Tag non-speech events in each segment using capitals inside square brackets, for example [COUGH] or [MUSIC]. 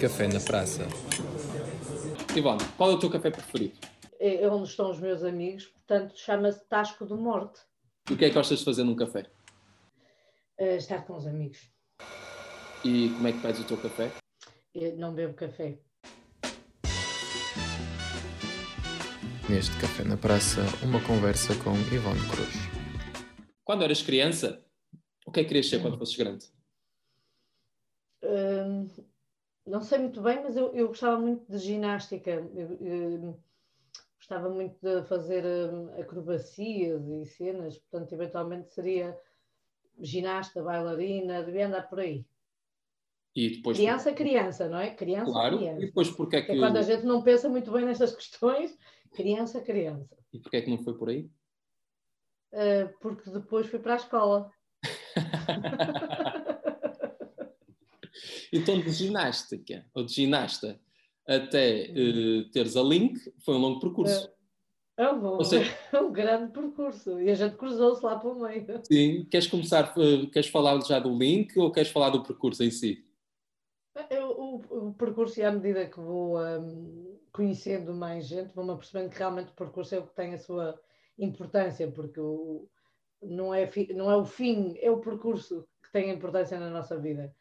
Café na Praça. Ivone, qual é o teu café preferido? É onde estão os meus amigos, portanto chama-se Tasco de Morte. E o que é que gostas de fazer num café? Uh, estar com os amigos. E como é que pedes o teu café? Eu não bebo café. Neste Café na Praça, uma conversa com Ivone Cruz. Quando eras criança, o que é que querias ser quando fosses grande? Uh, não sei muito bem, mas eu, eu gostava muito de ginástica. Eu, eu, gostava muito de fazer hum, acrobacias e cenas, portanto, eventualmente seria ginasta, bailarina, devia andar por aí. E depois criança, criança, não é? Criança, claro. criança. E depois porque é que... é quando a gente não pensa muito bem nestas [LAUGHS] questões, criança, criança. E porquê é que não foi por aí? Uh, porque depois fui para a escola. [LAUGHS] então, de ginástica, ou de ginasta, até uh, teres a link, foi um longo percurso. É, é um, seja, [LAUGHS] um grande percurso. E a gente cruzou-se lá pelo meio. Sim. Queres começar, uh, queres falar já do link ou queres falar do percurso em si? Eu, o, o, percurso, e à medida que vou um, conhecendo mais gente, vou-me apercebendo que realmente o percurso é o que tem a sua importância, porque o, não, é, não é o fim, é o percurso que tem importância na nossa vida.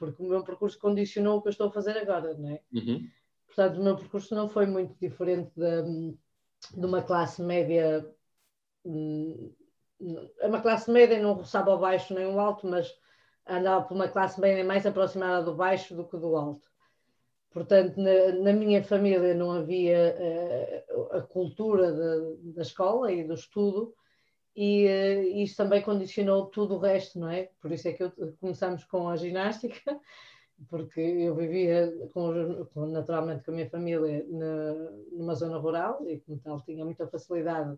Porque o meu percurso condicionou o que eu estou a fazer agora, não é? Uhum. Portanto, o meu percurso não foi muito diferente de, de uma classe média. Hum, é uma classe média, não roçava o baixo nem o alto, mas andava por uma classe média mais aproximada do baixo do que do alto. Portanto, na, na minha família não havia uh, a cultura de, da escola e do estudo, e uh, isto também condicionou tudo o resto, não é? Por isso é que eu, começamos com a ginástica, [LAUGHS] porque eu vivia com, com, naturalmente com a minha família na, numa zona rural e, como tal, tinha muita facilidade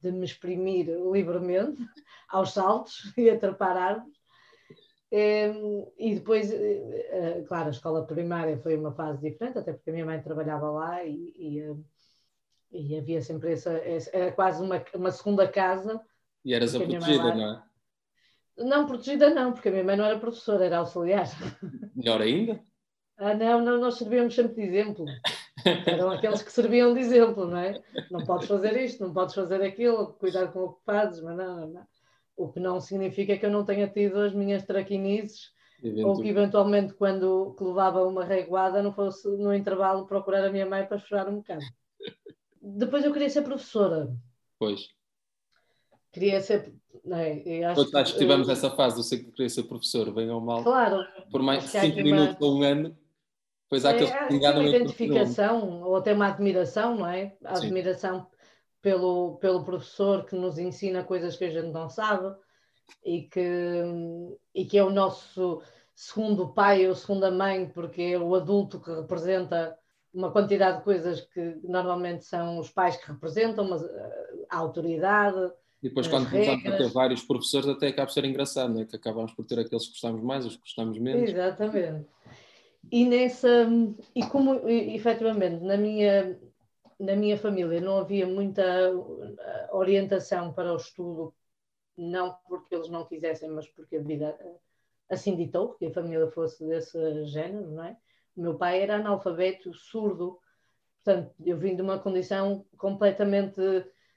de me exprimir livremente [LAUGHS] aos saltos [LAUGHS] e a trepar árvores. E, depois, uh, claro, a escola primária foi uma fase diferente, até porque a minha mãe trabalhava lá e, e, e havia sempre essa, essa, era quase uma, uma segunda casa. E eras a protegida, não é? Não, protegida não, porque a minha mãe não era professora, era auxiliar. Melhor ainda? Ah, não, não, nós servíamos sempre de exemplo. Eram aqueles que serviam de exemplo, não é? Não podes fazer isto, não podes fazer aquilo, cuidar com o que fazes, mas não, não. O que não significa que eu não tenha tido as minhas traquinices ou que eventualmente quando que levava uma reguada não fosse no intervalo procurar a minha mãe para chorar um bocado. Depois eu queria ser professora. Pois. Queria ser. É, acho Todos que, tivemos eu... essa fase, eu sei que queria ser professor, bem ou mal. Claro. Por mais de 5 minutos uma... ou um ano, depois há aqueles é, que uma identificação ou até uma admiração, não é? A admiração pelo, pelo professor que nos ensina coisas que a gente não sabe e que, e que é o nosso segundo pai ou segunda mãe, porque é o adulto que representa uma quantidade de coisas que normalmente são os pais que representam, mas a autoridade. E depois, quando começamos a ter vários professores, até acaba por ser engraçado, não é? Que acabamos por ter aqueles que gostamos mais, os que gostamos menos. Exatamente. E nessa, e como efetivamente na minha, na minha família não havia muita eh, orientação para o estudo, não porque eles não quisessem, mas porque a vida eh, assim ditou, que a família fosse desse género, não é? O meu pai era analfabeto, surdo, portanto, eu vim de uma condição completamente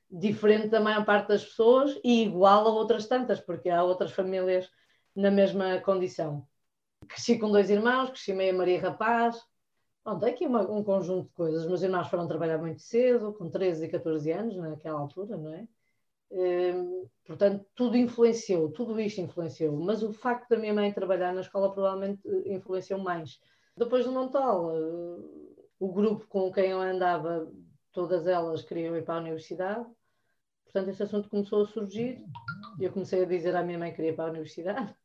diferente da maior parte das pessoas e igual a outras tantas, porque há outras famílias na mesma condição. Cresci com dois irmãos, cresci meia Maria Rapaz, Pronto, é aqui uma, um conjunto de coisas. Meus irmãos foram trabalhar muito cedo, com 13 e 14 anos, naquela altura, não é? Hum, portanto, tudo influenciou, tudo isto influenciou. Mas o facto da minha mãe trabalhar na escola provavelmente eh, influenciou mais. Depois do Montal, uh, o grupo com quem eu andava, todas elas queriam ir para a universidade. Portanto, esse assunto começou a surgir. Eu comecei a dizer à minha mãe que queria ir para a universidade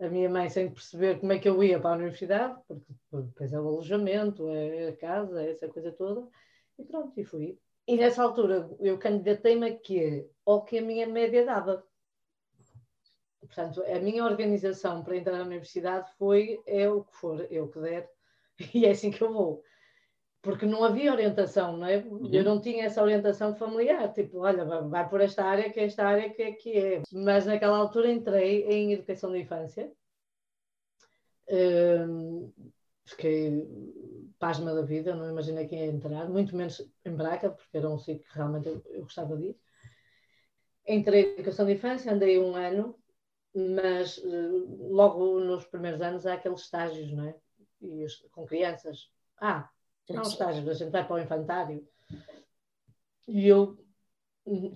a minha mãe sem perceber como é que eu ia para a universidade, porque depois é o alojamento, é a casa, é essa coisa toda, e pronto, e fui. E nessa altura eu candidatei-me a quê? Ao que a minha média dava. Portanto, a minha organização para entrar na universidade foi é o que for, o que der, e é assim que eu vou porque não havia orientação, não é? Uhum. Eu não tinha essa orientação familiar, tipo, olha, vai por esta área, que é esta área que é que é. Mas naquela altura entrei em educação da infância, um, fiquei pasma da vida, não imaginei quem ia entrar, muito menos em Braga, porque era um sítio que realmente eu, eu gostava de ir. Entrei em educação de infância, andei um ano, mas uh, logo nos primeiros anos há aqueles estágios, não é? E os, com crianças. Ah, não estágios, a gente vai para o infantário. E eu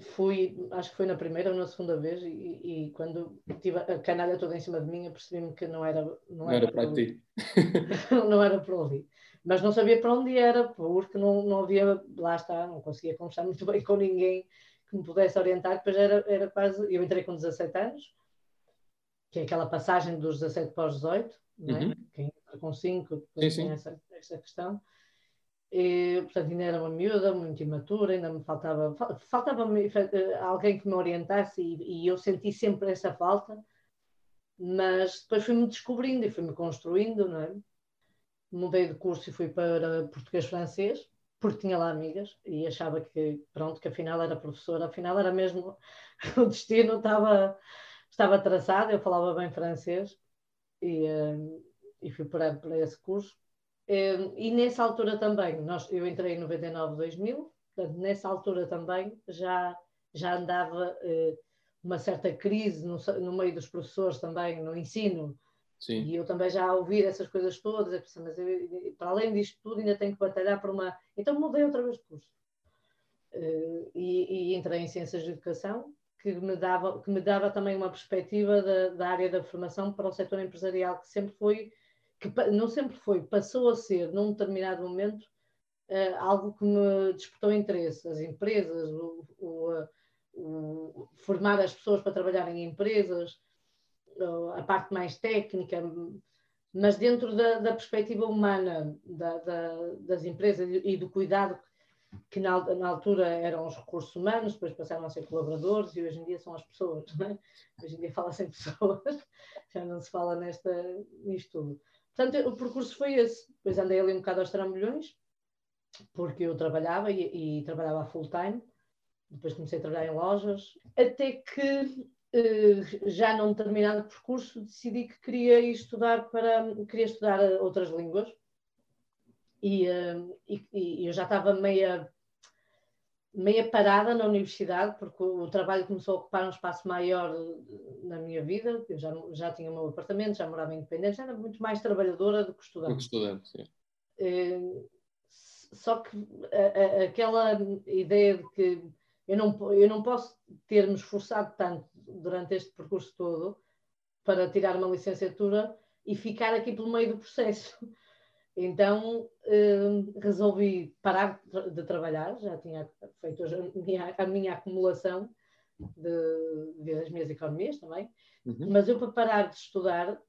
fui, acho que foi na primeira ou na segunda vez, e, e quando tive a canalha toda em cima de mim, eu percebi-me que não era, não, não era, era para ti. [LAUGHS] não era para ali. Mas não sabia para onde era, porque não, não havia, lá está, não conseguia conversar muito bem com ninguém que me pudesse orientar. Depois era, era quase, eu entrei com 17 anos, que é aquela passagem dos 17 para os 18, não é? Uhum. quem entra com 5, depois sim, tem. Essa, essa questão. E, portanto, ainda era uma miúda, muito imatura, ainda me faltava, faltava -me eh, alguém que me orientasse e, e, eu senti sempre essa falta, mas depois fui-me descobrindo e fui-me construindo, não é? Mudei de curso e fui para português-francês, porque tinha lá amigas e achava que, pronto, que afinal era professora, afinal era mesmo, [LAUGHS] o destino estava, estava traçado, eu falava bem francês e, eh, e fui para, para esse curso e nessa altura também, nós, eu entrei em 99, 2000, portanto, nessa altura também já, já andava uh, uma certa crise no, no, meio dos professores também, no ensino. Sim. E eu também já ouvir essas coisas todas, mas eu, para além disto tudo, ainda tenho que batalhar por uma. Então mudei outra vez de curso. Uh, e, e, entrei em Ciências de Educação, que me dava, que me dava também uma perspectiva da, da área da formação para o setor empresarial, que sempre foi que não sempre foi, passou a ser, num determinado momento, uh, algo que me despertou interesse. As empresas, o, o, o, formar as pessoas para trabalhar em empresas, a parte mais técnica, mas dentro da, da perspectiva humana da, da, das empresas e do cuidado que na, na, altura eram os recursos humanos, depois passaram a ser colaboradores e hoje em dia são as pessoas. É? Hoje em dia fala-se em pessoas, [LAUGHS] já não se fala nesta, nisto tudo. Portanto, o percurso foi esse. Depois andei ali um bocado aos trambolhões, porque eu trabalhava e, e trabalhava full time. Depois comecei a trabalhar em lojas, até que eh, já num determinado percurso decidi que queria estudar para queria estudar outras línguas e, eh, e, e eu já estava meia meia parada na universidade, porque o trabalho começou a ocupar um espaço maior na minha vida. Eu já, já tinha o meu apartamento, já morava independente, já era muito mais trabalhadora do que estudante. Do que estudante, sim. É, só que a, a, aquela ideia de que eu não, eu não posso ter-me esforçado tanto durante este percurso todo para tirar uma licenciatura e ficar aqui pelo meio do processo. Então uh, resolvi parar de trabalhar, já tinha feito a minha, a minha acumulação de, de, das minhas economias também, uhum. mas eu para parar de estudar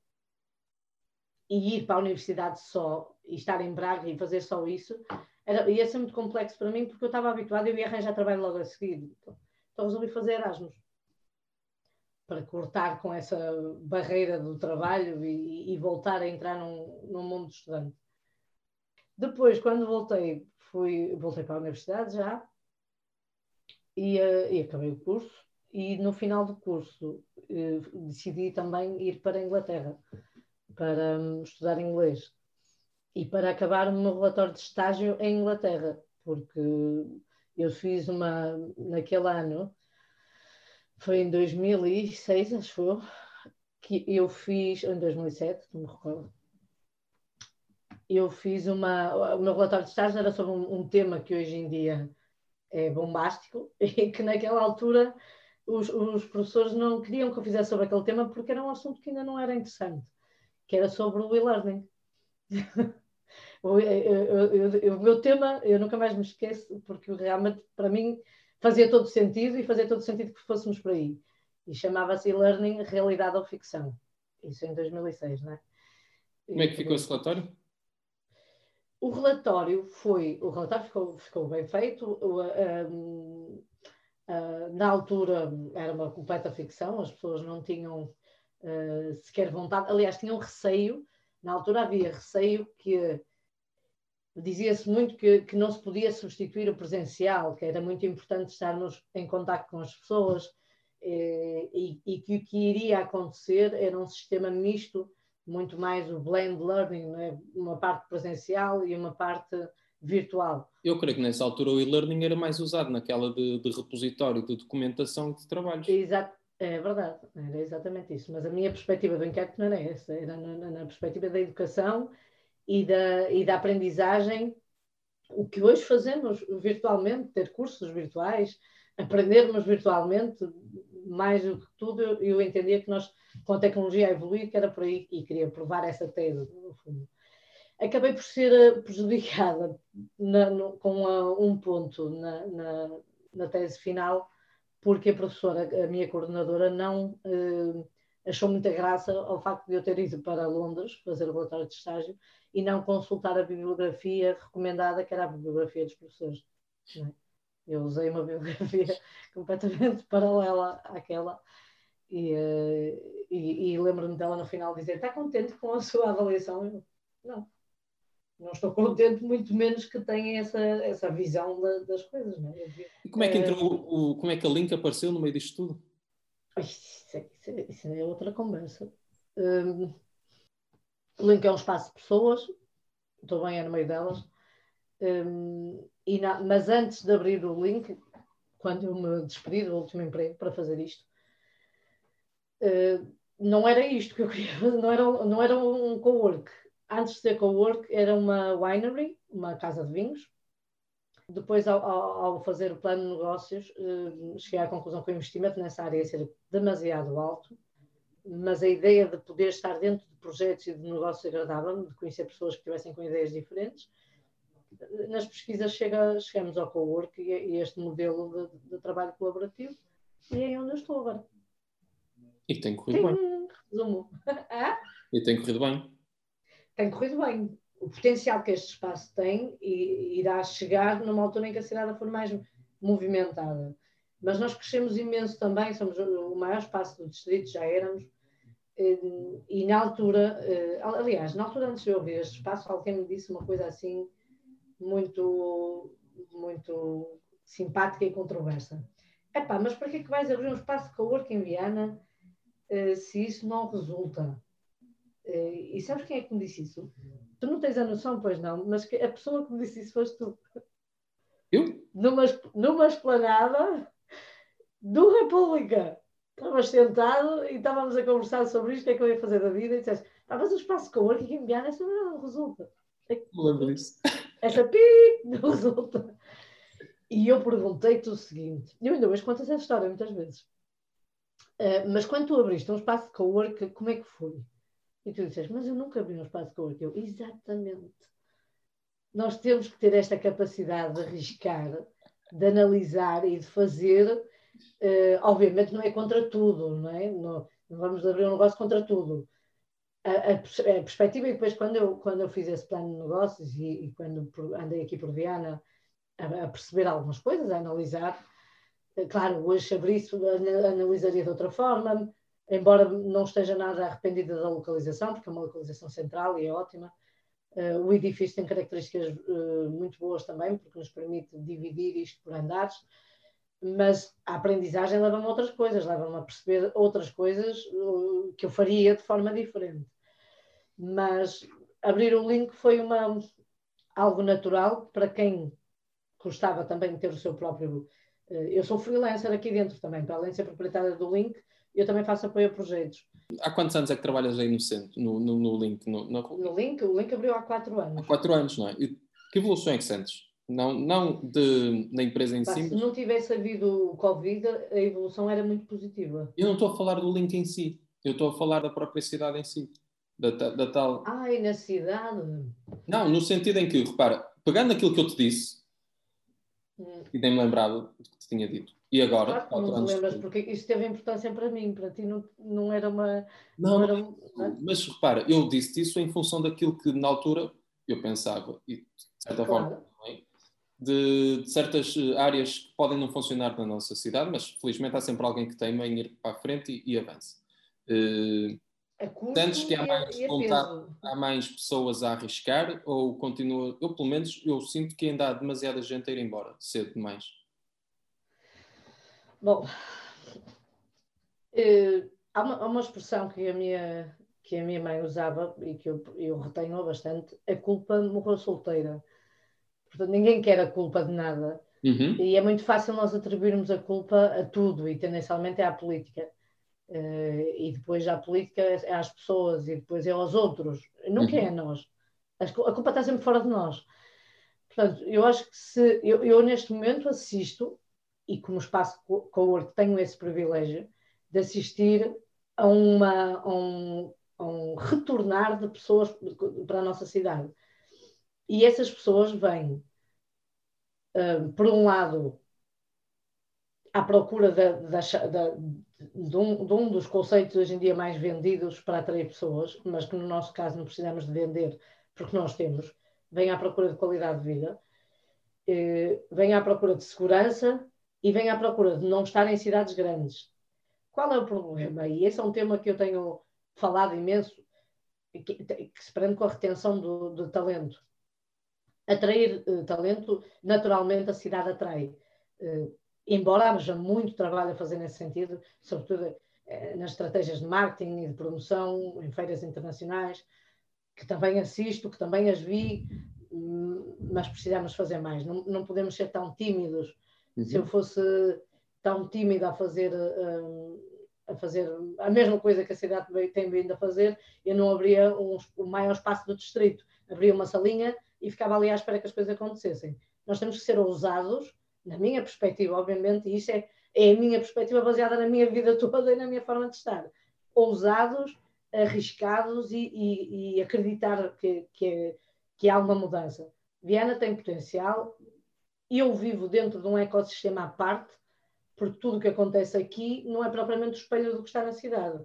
e ir para a universidade só e estar em Braga e fazer só isso, era, ia ser muito complexo para mim porque eu estava habituada, eu ia arranjar trabalho logo a seguir. Então, então resolvi fazer Erasmus para cortar com essa barreira do trabalho e, e voltar a entrar num, num mundo estudante. Depois, quando voltei, fui, voltei para a universidade já e, uh, e acabei o curso. E no final do curso uh, decidi também ir para a Inglaterra para um, estudar inglês e para acabar o meu relatório de estágio em Inglaterra, porque eu fiz uma, naquele ano, foi em 2006, acho que eu fiz, em 2007, não me recordo, eu fiz uma. O meu relatório de estágio era sobre um, um, tema que hoje em dia é bombástico [LAUGHS] e que naquela altura os, os, professores não queriam que eu fizesse sobre aquele tema porque era um assunto que ainda não era interessante, que era sobre o e-learning. [LAUGHS] o, o meu tema, eu nunca mais me esqueço, porque realmente para mim fazia todo sentido e fazia todo sentido que fôssemos por aí. E chamava-se e-learning realidade ou ficção. Isso em 2006, não é? Como é que ficou esse relatório? O relatório foi, o relatório ficou, ficou bem feito. Um, uh, na altura era uma completa ficção, as pessoas não tinham uh, sequer vontade, aliás, tinham receio. Na altura havia receio que dizia-se muito que, que, não se podia substituir o presencial, que era muito importante estarmos em contato com as pessoas eh, e, e, que o que iria acontecer era um sistema misto muito mais o blend learning, é? uma parte presencial e uma parte virtual. Eu creio que nessa altura o e-learning era mais usado naquela de, de repositório de documentação de trabalhos. Exato, é verdade, era exatamente isso. Mas a minha perspectiva do inquérito não era essa, era na, na perspectiva da educação e da, e da aprendizagem. O que hoje fazemos virtualmente, ter cursos virtuais, aprendermos virtualmente, mais do que tudo, eu, eu entendia que nós, com a tecnologia a evoluir, que era por aí, e queria provar essa tese, no fundo. Acabei por ser eh, prejudicada na, no, com a, um ponto na, na, na tese final, porque a professora, a minha coordenadora, não eh, achou muita graça ao facto de eu ter ido para Londres fazer o relatório de estágio e não consultar a bibliografia recomendada, que era a bibliografia dos professores. É? Eu usei uma [LAUGHS] bibliografia completamente paralela àquela e, eh, e, e lembro-me dela no final dizer: Está contente com a sua avaliação? Eu, não não estou contente, muito menos que tenha essa, essa visão da, das coisas. Não é? E como é que entrou o, como é que a Link apareceu no meio disto tudo? Isso é, isso é, isso é outra conversa. Um, o Link é um espaço de pessoas, estou bem é no meio delas, um, na, mas antes de abrir o Link, quando eu me despedi do último emprego para fazer isto, uh, não era isto que eu [LAUGHS] queria fazer, não era, não era um co-work antes de ser co-work, era uma winery, uma casa de vinhos. Depois, ao, ao fazer o plano de negócios, eh, cheguei à conclusão que o investimento nessa área ia ser demasiado alto, mas a ideia de poder estar dentro de projetos e de negócios agradava-me, de conhecer pessoas que tivessem com ideias diferentes. Nas pesquisas chega, chegamos ao co-work e, e este modelo de, de, trabalho colaborativo, e é onde eu estou agora. E tem corrido bem. Resumo. [LAUGHS] e tem corrido bem tem corrido bem. O potencial que este espaço tem e irá chegar numa altura em que a cidade for mais movimentada. Mas nós crescemos imenso também, somos o maior espaço do distrito, já éramos, e na altura, eh, aliás, na altura antes de eu abrir este espaço, alguém me disse uma coisa assim muito, muito simpática e controversa. Epá, mas para que é que vais abrir um espaço de coworking em Viana eh, se isso não resulta? E sabes quem é que me disse isso? Tu não tens a noção, pois não, mas a pessoa que me disse isso foste tu. Eu? Numa, numa esplanada do República. Estavas sentado e estávamos a conversar sobre isto, o que é que eu ia fazer da vida, e disseste, ah, mas o espaço com work em Guiana, essa não resulta. Não lembro disso. Essa pi não resulta. E eu perguntei-te o seguinte, eu ainda hoje conto essa história muitas vezes. Uh, mas quando tu abriste um espaço de co-work, como é que foi? E tu disseste, mas eu nunca vi um espaço com eu. Exatamente. Nós temos que ter esta capacidade de arriscar, de analisar e de fazer. Uh, obviamente não é contra tudo, não é? Não, não vamos abrir um negócio contra tudo. A, a, perspectiva, e depois quando eu, quando eu fiz esse plano de negócios e, e quando andei aqui por Viana a, a, perceber algumas coisas, a analisar, eh, claro, hoje se abrisse, analisaria de outra forma, embora não esteja nada arrependida da localização, porque é uma localização central e é ótima. Uh, o edifício tem características uh, muito boas também, porque nos permite dividir isto por andares, mas a aprendizagem leva-me a outras coisas, leva-me a perceber outras coisas uh, que eu faria de forma diferente. Mas abrir o link foi uma, algo natural para quem gostava também de ter o seu próprio. eu sou freelancer aqui dentro também, para além de ser proprietária do link, eu também faço apoio a projetos. Há quantos anos é que trabalhas aí no centro, no, no, no Link? No, no... Link? O Link abriu há quatro anos. Há quatro anos, não é? E que evolução é que sentes? Não, não de, da empresa em Pá, si. Se mas... não tivesse havido o Covid, a evolução era muito positiva. Eu não estou a falar do Link em si, eu estou a falar da própria cidade em si. Da, da tal. Ai, na cidade? Não, no sentido em que, repara, pegando aquilo que eu te disse, hum. e nem me lembrava do que te tinha dito, e agora? Claro, não te lembras porque isso teve importância para mim, para ti não, não era uma. Não, não era, não, mas repara, eu disse isso em função daquilo que na altura eu pensava, e de certa claro. forma também, de, de, certas eh, áreas que podem não funcionar na nossa cidade, mas felizmente há sempre alguém que teima em ir para a frente e, e avança. Uh, Sentes que há mais vontade, há mais pessoas a arriscar ou continua? Eu, pelo menos, eu sinto que ainda há demasiada gente a ir embora cedo demais. Bom, uh, há, uma, há, uma, expressão que a minha, que a minha mãe usava e que eu, eu retenho bastante, a culpa morreu solteira. Portanto, ninguém quer a culpa de nada. Uhum. E é muito fácil nós atribuirmos a culpa a tudo e tendencialmente é à política. Uh, e depois a política é às pessoas e depois é aos outros. Nunca uhum. é a nós. A culpa está sempre fora de nós. Portanto, eu acho que se eu, eu neste momento assisto, e como espaço co-work tenho esse privilégio, de assistir a, uma, a, um, a um retornar de pessoas para a nossa cidade. E essas pessoas vêm, uh, por um lado, à procura da, da, da, de, um, de, um, dos conceitos hoje em dia mais vendidos para atrair pessoas, mas que no nosso caso não precisamos de vender porque nós temos, vem à procura de qualidade de vida, eh, vem à procura de segurança e vem à procura de não estar em cidades grandes. Qual é o problema? E esse é um tema que eu tenho falado imenso, que, que se prende com a retenção do, do talento. Atrair uh, talento, naturalmente a cidade atrai. Uh, embora haja muito trabalho a fazer nesse sentido, sobretudo uh, nas estratégias de marketing e de promoção, em feiras internacionais, que também assisto, que também as vi, hum, mas precisamos fazer mais. Não, não podemos ser tão tímidos. Uhum. Se eu uhum. fosse tão tímida a fazer, um, a fazer a mesma coisa que a cidade tem vindo a fazer, eu não abria um, o maior espaço do distrito. Abria uma salinha e ficava ali à espera que as coisas acontecessem. Nós temos que ser ousados, na minha perspectiva, obviamente, e isso é, é a minha perspectiva baseada na minha vida [LAUGHS] toda e na minha forma de estar. Ousados arriscados e, e, e acreditar que, que, que há uma mudança. Viana tem potencial. Eu vivo dentro de um ecossistema à parte, porque tudo o que acontece aqui não é propriamente o espelho do que está na cidade.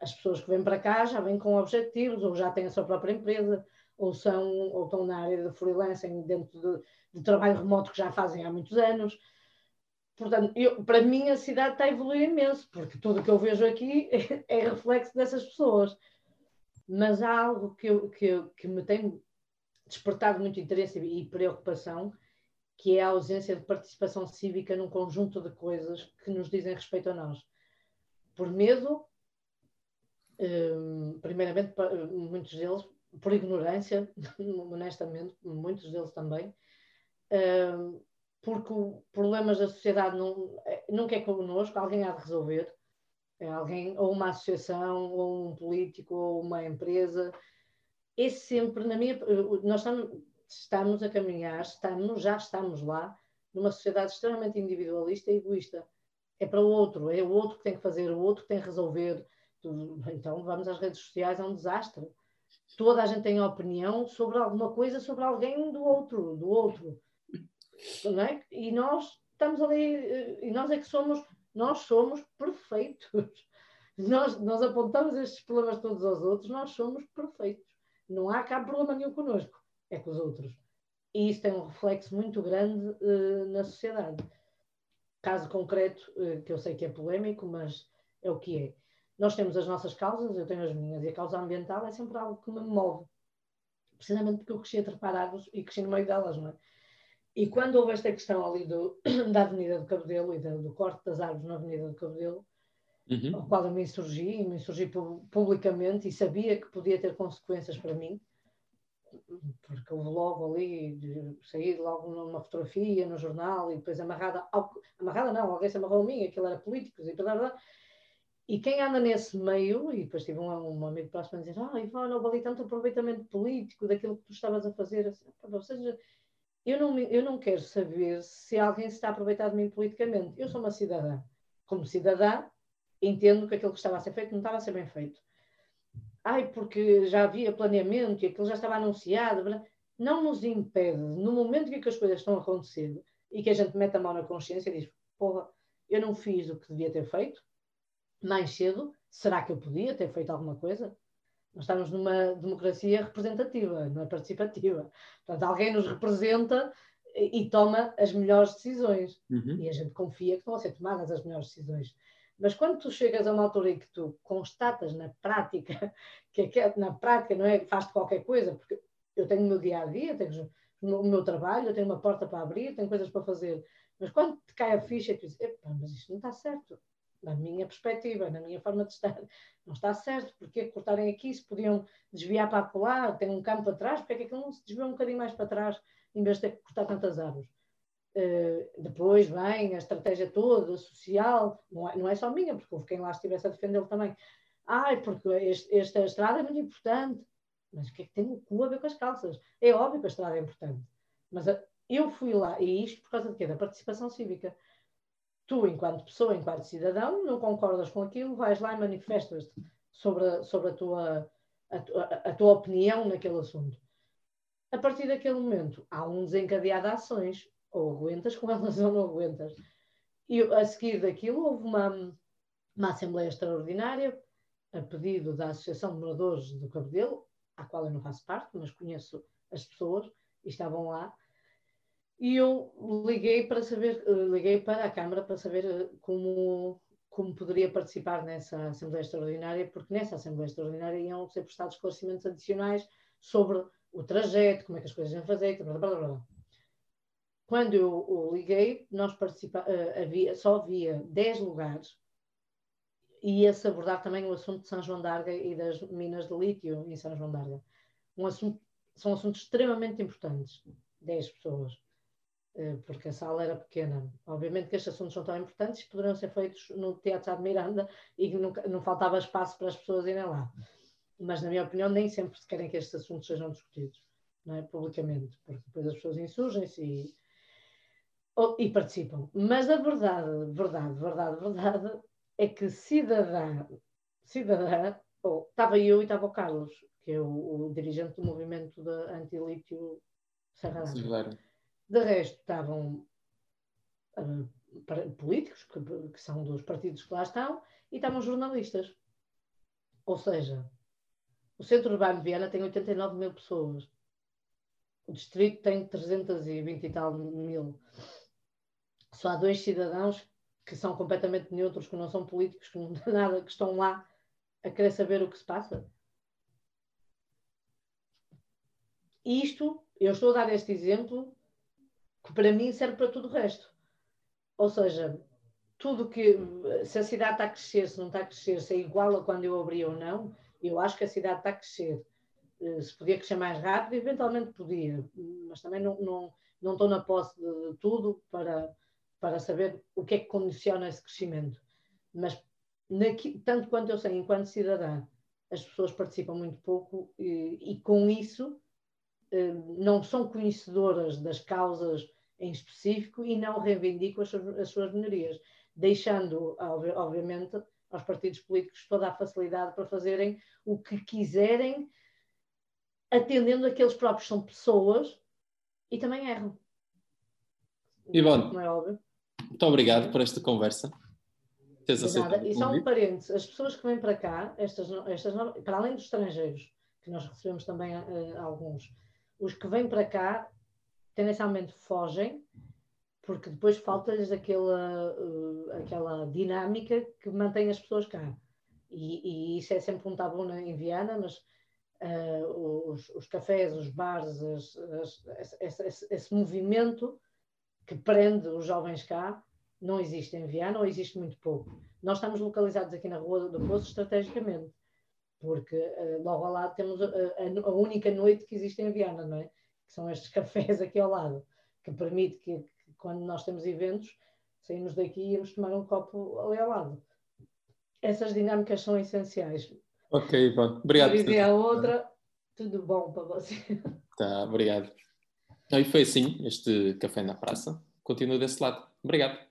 As pessoas que vêm para cá já vêm com objetivos, ou já têm a sua própria empresa, ou, são, ou estão na área de freelancing, dentro de, de trabalho remoto que já fazem há muitos anos. Portanto, eu, para mim a cidade está a evoluir imenso, porque tudo o que eu vejo aqui é, [LAUGHS] é reflexo dessas pessoas. Mas há algo que, eu, que, eu, que me tem despertado muito interesse e preocupação, que é a ausência de participação cívica num conjunto de coisas que nos dizem respeito a nós. Por medo, hum, primeiramente, muitos deles, por ignorância, [LAUGHS] honestamente, muitos deles também, porque problemas da sociedade não, é, nunca é connosco, alguém há de resolver. É alguém, ou uma associação, ou um político, ou uma empresa. É sempre, na minha. Nós estamos, estamos a caminhar, estamos, já estamos lá, numa sociedade extremamente individualista e egoísta. É para o outro, é o outro que tem que fazer, o outro que tem que resolver. Então vamos às redes sociais, é um desastre. Toda a gente tem opinião sobre alguma coisa, sobre alguém do outro, do outro é? E nós estamos ali, eh, e nós é que somos, nós somos perfeitos. [LAUGHS] Nós, nós apontamos estes problemas todos aos outros, nós somos perfeitos. Não há cá problema nenhum connosco, é com os outros. E isso tem um reflexo muito grande uh, na sociedade. Caso concreto, uh, que eu sei que é polémico, mas é o que é. Nós temos as nossas causas, eu tenho as minhas, e a causa ambiental é sempre algo que me move. Precisamente porque eu cresci a trepar árvores e cresci no meio delas, não é? E quando houve esta questão ali do, [COUGHS] da Avenida do Cabedelo e do, do corte das árvores na Avenida do Cabedelo, uhum. ao qual eu me insurgi, e me insurgi publicamente e sabia que podia ter consequências para mim, porque houve logo ali, saí logo numa fotografia no jornal e depois amarrada, ao, amarrada não, alguém se amarrou a mim, aquilo era políticos e blá, blá, e quem anda nesse meio, e depois tive um, um amigo próximo a dizer, ah, Ivana, houve ali tanto aproveitamento político daquilo que tu estavas a fazer, assim, ou seja, eu não, eu não quero saber se alguém se está a aproveitar de mim politicamente. Eu sou uma cidadã. Como cidadã, entendo que aquilo que estava a ser feito não estava a ser bem feito. Ai, porque já havia planeamento e aquilo já estava anunciado. Não nos impede, no momento em que as coisas estão a acontecer e que a gente mete a mão na consciência e diz: porra, eu não fiz o que devia ter feito mais cedo, será que eu podia ter feito alguma coisa? Nós estamos numa democracia representativa, não é participativa. Portanto, alguém nos representa e, e toma as melhores decisões. Uhum. E a gente confia que vão ser tomadas as melhores decisões. Mas quando tu chegas a uma altura em que tu constatas na prática, [LAUGHS] que é, na prática não é faz qualquer coisa, porque eu tenho o meu dia a dia, tenho o meu trabalho, eu tenho uma porta para abrir, tenho coisas para fazer. Mas quando te cai a ficha, tu dizes, mas isto não está certo. Na minha perspectiva, na minha forma de estar, não está certo, porque cortarem aqui, se podiam desviar para lá, tem um campo atrás, porque é que não se desviou um bocadinho mais para trás, em vez de ter que cortar tantas árvores? Uh, depois vem a estratégia toda, social, não é, não é só minha, porque houve quem lá estivesse a defendê-lo também. Ai, porque este, esta estrada é muito importante. Mas o que é que tem o cu a ver com as calças? É óbvio que a estrada é importante. Mas a, eu fui lá, e isto por causa de quê? Da participação cívica tu, enquanto pessoa, enquanto cidadão, não concordas com aquilo, vais lá e manifestas-te sobre, a, sobre a, tua, a, a, tua opinião naquele assunto. A partir daquele momento, há um desencadeado de ações, ou aguentas com elas ou não aguentas. E a seguir daquilo, houve uma, uma Assembleia Extraordinária, a pedido da Associação de Moradores do Cabedelo, à qual eu não faço parte, mas conheço as pessoas, e estavam lá, e eu liguei para saber, eh, liguei para a Câmara para saber eh, como, como poderia participar nessa Assembleia Extraordinária, porque nessa Assembleia Extraordinária iam ser prestados esclarecimentos adicionais sobre o trajeto, como é que as coisas iam fazer, blá, blá, blá. Quando eu, liguei, nós participa, uh, havia, só havia 10 lugares e ia-se abordar também o assunto de São João d'Arga e das minas de lítio em São João d'Arga. Um assunto, são assuntos extremamente importantes. 10 pessoas. Eh, porque a sala era pequena. Obviamente que estes assuntos são tão importantes que poderiam ser feitos no Teatro de Miranda e que não, faltava espaço para as pessoas irem lá. Mas, na minha opinião, nem sempre se querem que estes assuntos sejam discutidos é? publicamente, porque depois as pessoas insurgem-se e, e participam. Mas a verdade, verdade, verdade, verdade é que cidadã, cidadã, oh, estava eu e estava o Carlos, que é o, o dirigente do movimento anti-lítio Serra de resto, estavam uh, políticos, que, que, são dos partidos que lá estão, e estavam jornalistas. Ou seja, o centro urbano de Viana tem 89 mil pessoas. O distrito tem 320 e tal mil. Só há dois cidadãos que são completamente neutros, que não são políticos, que não [LAUGHS] nada, que estão lá a querer saber o que se passa. Isto, eu estou a dar este exemplo que para mim serve para tudo o resto. Ou seja, tudo que. Se a cidade está a crescer, se não está a crescer, se é igual a quando eu abri ou não, eu acho que a cidade está a crescer. Eh, se podia crescer mais rápido, eventualmente podia, mas também não, não, não estou na posse de, tudo para, para saber o que é que condiciona esse crescimento. Mas, naqui, tanto quanto eu sei, enquanto cidadã, as pessoas participam muito pouco e, e com isso eh, não são conhecedoras das causas em específico e não reivindicam as suas, as suas minorias, deixando, obviamente, aos partidos políticos toda a facilidade para fazerem o que quiserem, atendendo a que eles próprios são pessoas e também erram. Ivone, é óbvio. muito obrigado por esta conversa. E só um parênteses, as pessoas que vêm para cá, estas, estas para além dos estrangeiros, que nós recebemos também uh, alguns, os que vêm para cá tendencialmente fogem, porque depois falta-lhes aquela, uh, aquela dinâmica que mantém as pessoas cá. E, e isso é sempre um tabu em Viana, mas uh, os, os, cafés, os bares, as, as, esse, esse, esse, movimento que prende os jovens cá não existe em Viana ou existe muito pouco. Nós estamos localizados aqui na Rua do Poço estrategicamente porque uh, logo ao lado temos a, a, a, única noite que existe em Viana, não é? Que são estes [LAUGHS] cafés aqui ao lado, que permite que, que quando nós temos eventos, saímos daqui e íamos tomar um copo ali ao lado. Essas dinâmicas são essenciais. Ok, Ivan. Obrigado. Dizer a outra, tudo bom para você. [LAUGHS] Tá, obrigado. E foi assim este café na praça. Continua desse lado. Obrigado.